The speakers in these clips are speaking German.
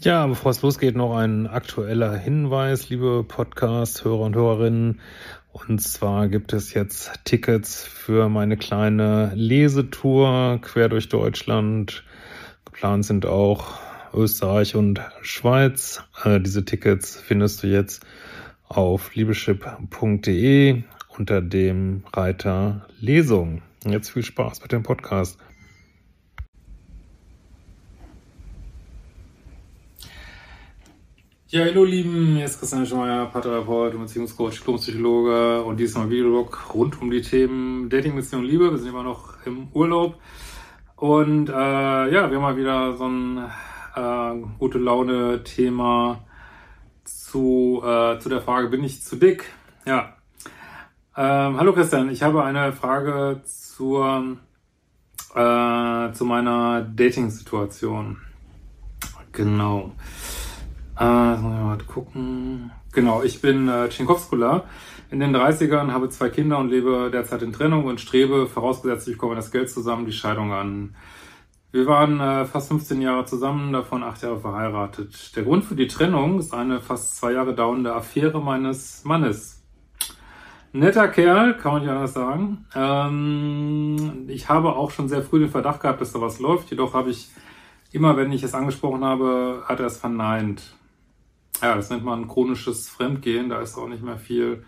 Ja, bevor es losgeht, noch ein aktueller Hinweis, liebe Podcast-Hörer und Hörerinnen. Und zwar gibt es jetzt Tickets für meine kleine Lesetour quer durch Deutschland. Geplant sind auch Österreich und Schweiz. Äh, diese Tickets findest du jetzt auf liebeschip.de unter dem Reiter Lesung. Jetzt viel Spaß mit dem Podcast. Ja, hallo Lieben, hier ist Christian Schmeier, Paartherapeut und Beziehungscoach, Diplompsychologe und diesmal Videolog rund um die Themen Dating, Beziehung, Liebe. Wir sind immer noch im Urlaub und äh, ja, wir haben mal wieder so ein äh, gute Laune Thema zu, äh, zu der Frage, bin ich zu dick? Ja. Ähm, hallo Christian, ich habe eine Frage zur, äh, zu meiner Dating-Situation. Genau. Äh, mal gucken. Genau, ich bin äh, Tschinkowskula, in den 30ern, habe zwei Kinder und lebe derzeit in Trennung und strebe, vorausgesetzt ich komme das Geld zusammen, die Scheidung an. Wir waren äh, fast 15 Jahre zusammen, davon acht Jahre verheiratet. Der Grund für die Trennung ist eine fast zwei Jahre dauernde Affäre meines Mannes. Netter Kerl, kann man nicht anders sagen. Ähm, ich habe auch schon sehr früh den Verdacht gehabt, dass da was läuft, jedoch habe ich immer, wenn ich es angesprochen habe, hat er es verneint ja, das nennt man chronisches Fremdgehen, da ist auch nicht mehr viel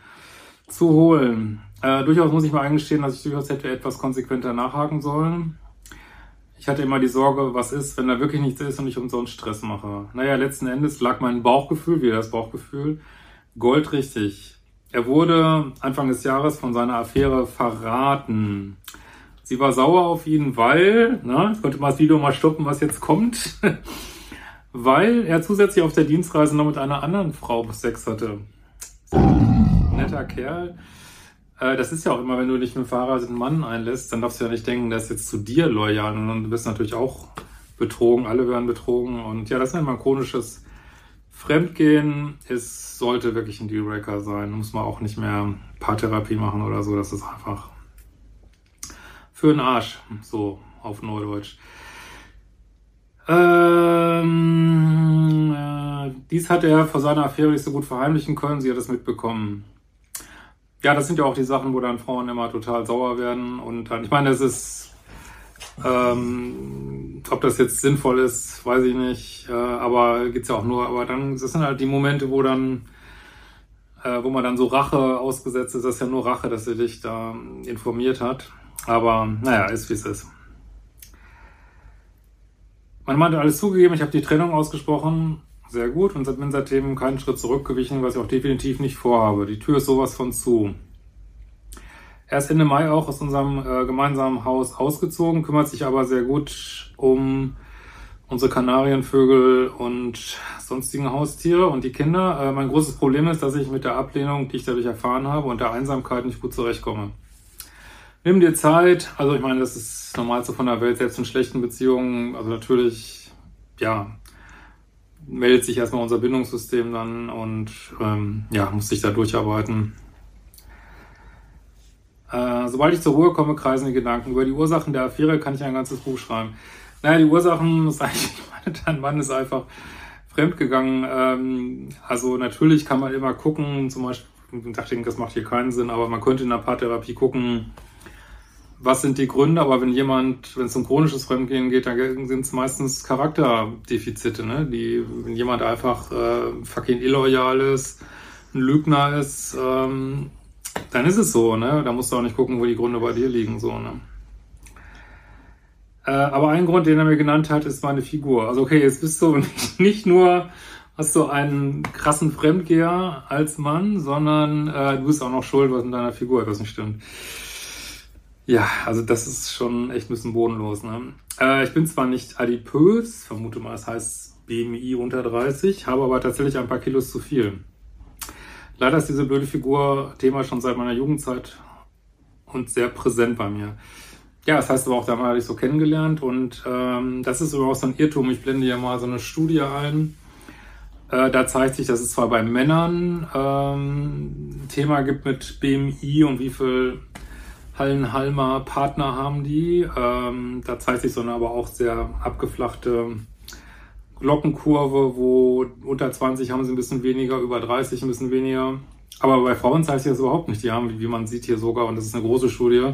zu holen. Äh, durchaus muss ich mal eingestehen, dass ich durchaus hätte etwas konsequenter nachhaken sollen. Ich hatte immer die Sorge, was ist, wenn da wirklich nichts ist und ich umsonst Stress mache. Naja, letzten Endes lag mein Bauchgefühl, wie das Bauchgefühl, goldrichtig. Er wurde Anfang des Jahres von seiner Affäre verraten. Sie war sauer auf ihn, weil, na, ich konnte mal das Video mal stoppen, was jetzt kommt. weil er zusätzlich auf der Dienstreise noch mit einer anderen Frau Sex hatte. Netter Kerl. Äh, das ist ja auch immer, wenn du dich mit einem verheirateten Mann einlässt, dann darfst du ja nicht denken, der ist jetzt zu dir loyal und du bist natürlich auch betrogen, alle werden betrogen und ja, das ist immer ein chronisches Fremdgehen. Es sollte wirklich ein Dealbreaker sein, muss man auch nicht mehr Paartherapie machen oder so, das ist einfach für den Arsch, so auf Neudeutsch. Ähm, äh, dies hat er vor seiner Affäre nicht so gut verheimlichen können. Sie hat es mitbekommen. Ja, das sind ja auch die Sachen, wo dann Frauen immer total sauer werden. Und dann, ich meine, es ist, ähm, ob das jetzt sinnvoll ist, weiß ich nicht. Äh, aber geht's ja auch nur. Aber dann, das sind halt die Momente, wo dann, äh, wo man dann so Rache ausgesetzt ist. Das ist ja nur Rache, dass sie dich da informiert hat. Aber naja, ist wie es ist. Mein Mann hat alles zugegeben, ich habe die Trennung ausgesprochen, sehr gut, und bin seitdem keinen Schritt zurückgewichen, was ich auch definitiv nicht vorhabe. Die Tür ist sowas von zu. Er ist Ende Mai auch aus unserem äh, gemeinsamen Haus ausgezogen, kümmert sich aber sehr gut um unsere Kanarienvögel und sonstigen Haustiere und die Kinder. Äh, mein großes Problem ist, dass ich mit der Ablehnung, die ich dadurch erfahren habe, und der Einsamkeit nicht gut zurechtkomme. Nimm dir Zeit. Also ich meine, das ist normal so von der Welt, selbst in schlechten Beziehungen. Also natürlich, ja, meldet sich erstmal unser Bindungssystem dann und ähm, ja, muss sich da durcharbeiten. Äh, sobald ich zur Ruhe komme, kreisen die Gedanken. Über die Ursachen der Affäre kann ich ein ganzes Buch schreiben. Naja, die Ursachen ist eigentlich, ich meine, dein Mann ist einfach fremdgegangen. Ähm, also natürlich kann man immer gucken, zum Beispiel, ich dachte, das macht hier keinen Sinn, aber man könnte in der Paartherapie gucken, was sind die Gründe, aber wenn jemand, wenn es um chronisches Fremdgehen geht, dann sind es meistens Charakterdefizite, ne? Die, wenn jemand einfach äh, fucking illoyal ist, ein Lügner ist, ähm, dann ist es so, ne? Da musst du auch nicht gucken, wo die Gründe bei dir liegen, so, ne? Äh, aber ein Grund, den er mir genannt hat, ist meine Figur. Also okay, jetzt bist du nicht, nur hast du einen krassen Fremdgeher als Mann, sondern äh, du bist auch noch schuld, was in deiner Figur etwas nicht stimmt. Ja, also das ist schon echt ein bisschen bodenlos. Ne? Äh, ich bin zwar nicht adipös, vermute mal, das heißt BMI unter 30, habe aber tatsächlich ein paar Kilos zu viel. Leider ist diese blöde Figur Thema schon seit meiner Jugendzeit und sehr präsent bei mir. Ja, das heißt aber auch, da habe ich so kennengelernt und ähm, das ist überhaupt so ein Irrtum. Ich blende ja mal so eine Studie ein. Äh, da zeigt sich, dass es zwar bei Männern ähm, Thema gibt mit BMI und wie viel Hallenhalmer Partner haben die. Ähm, da zeigt sich so eine aber auch sehr abgeflachte Glockenkurve, wo unter 20 haben sie ein bisschen weniger, über 30 ein bisschen weniger. Aber bei Frauen zeigt sich das überhaupt nicht. Die haben, wie man sieht hier sogar, und das ist eine große Studie,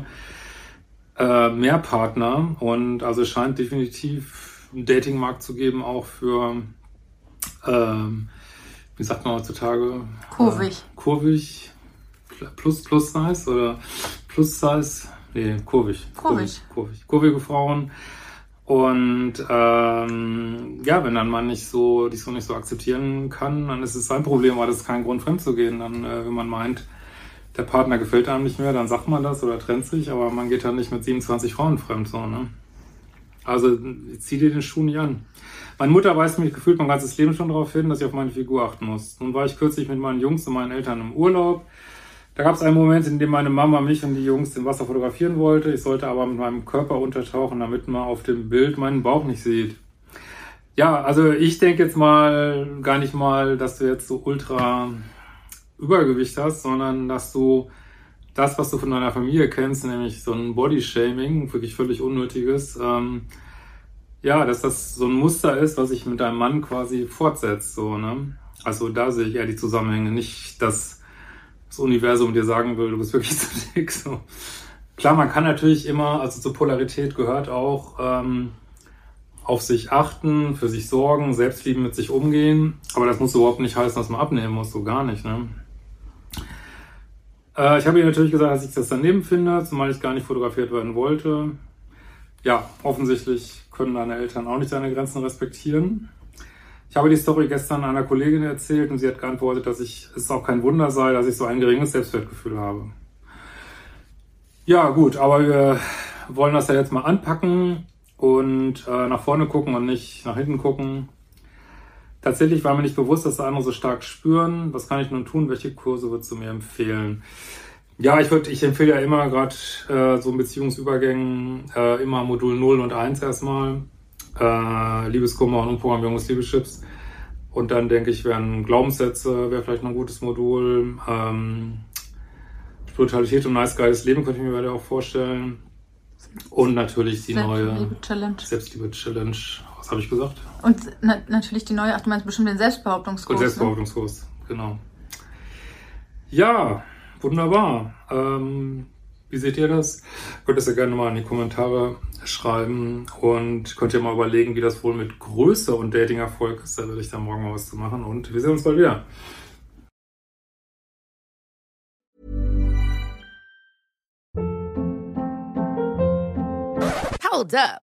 äh, mehr Partner. Und also es scheint definitiv einen Datingmarkt zu geben, auch für, ähm, wie sagt man heutzutage? Kurvig. Äh, kurvig, plus, plus Size oder Plus Size, nee, kurvig. Kurvig. Kurvig. Kurvige Frauen. Und ähm, ja, wenn dann man nicht so, die so nicht so akzeptieren kann, dann ist es sein Problem, weil das ist kein Grund, fremd zu gehen. Dann, äh, wenn man meint, der Partner gefällt einem nicht mehr, dann sagt man das oder trennt sich, aber man geht dann nicht mit 27 Frauen fremd, so, ne? Also zieh dir den Schuh nicht an. Meine Mutter weist mich gefühlt mein ganzes Leben schon darauf hin, dass ich auf meine Figur achten muss. Nun war ich kürzlich mit meinen Jungs und meinen Eltern im Urlaub. Da gab es einen Moment, in dem meine Mama mich und die Jungs im Wasser fotografieren wollte. Ich sollte aber mit meinem Körper untertauchen, damit man auf dem Bild meinen Bauch nicht sieht. Ja, also ich denke jetzt mal gar nicht mal, dass du jetzt so ultra Übergewicht hast, sondern dass du das, was du von deiner Familie kennst, nämlich so ein Bodyshaming, wirklich völlig unnötiges, ähm, ja, dass das so ein Muster ist, was sich mit deinem Mann quasi fortsetzt, so, ne? Also da sehe ich eher die Zusammenhänge, nicht, dass das Universum dir sagen will, du bist wirklich zu dick. So. Klar, man kann natürlich immer, also zur Polarität gehört auch ähm, auf sich achten, für sich sorgen, Selbstlieben mit sich umgehen. Aber das muss überhaupt nicht heißen, dass man abnehmen muss, so gar nicht. Ne? Äh, ich habe ihr natürlich gesagt, dass ich das daneben finde, zumal ich gar nicht fotografiert werden wollte. Ja, offensichtlich können deine Eltern auch nicht deine Grenzen respektieren. Ich habe die Story gestern einer Kollegin erzählt und sie hat geantwortet, dass ich, es auch kein Wunder sei, dass ich so ein geringes Selbstwertgefühl habe. Ja, gut, aber wir wollen das ja jetzt mal anpacken und äh, nach vorne gucken und nicht nach hinten gucken. Tatsächlich war mir nicht bewusst, dass andere so stark spüren. Was kann ich nun tun? Welche Kurse würdest du mir empfehlen? Ja, ich würde, ich empfehle ja immer gerade äh, so in Beziehungsübergängen äh, immer Modul 0 und 1 erstmal äh, Liebeskummer und Umprogrammierung des Liebeschips. Und dann denke ich, wären Glaubenssätze, wäre vielleicht noch ein gutes Modul. Ähm, Spiritualität und nice geiles Leben könnte ich mir weiter auch vorstellen. Und natürlich die neue Challenge. Selbstliebe-Challenge. Was habe ich gesagt? Und na natürlich die neue, ach du meinst bestimmt den Selbstbehauptungskurs. Und ne? Selbstbehauptungskurs, ne? genau. Ja, wunderbar. Ähm, wie seht ihr das? Könnt ihr ja gerne mal in die Kommentare schreiben und könnt ihr mal überlegen, wie das wohl mit Größe und Dating-Erfolg ist. Da werde ich dann morgen mal was zu machen und wir sehen uns bald wieder. Hold up.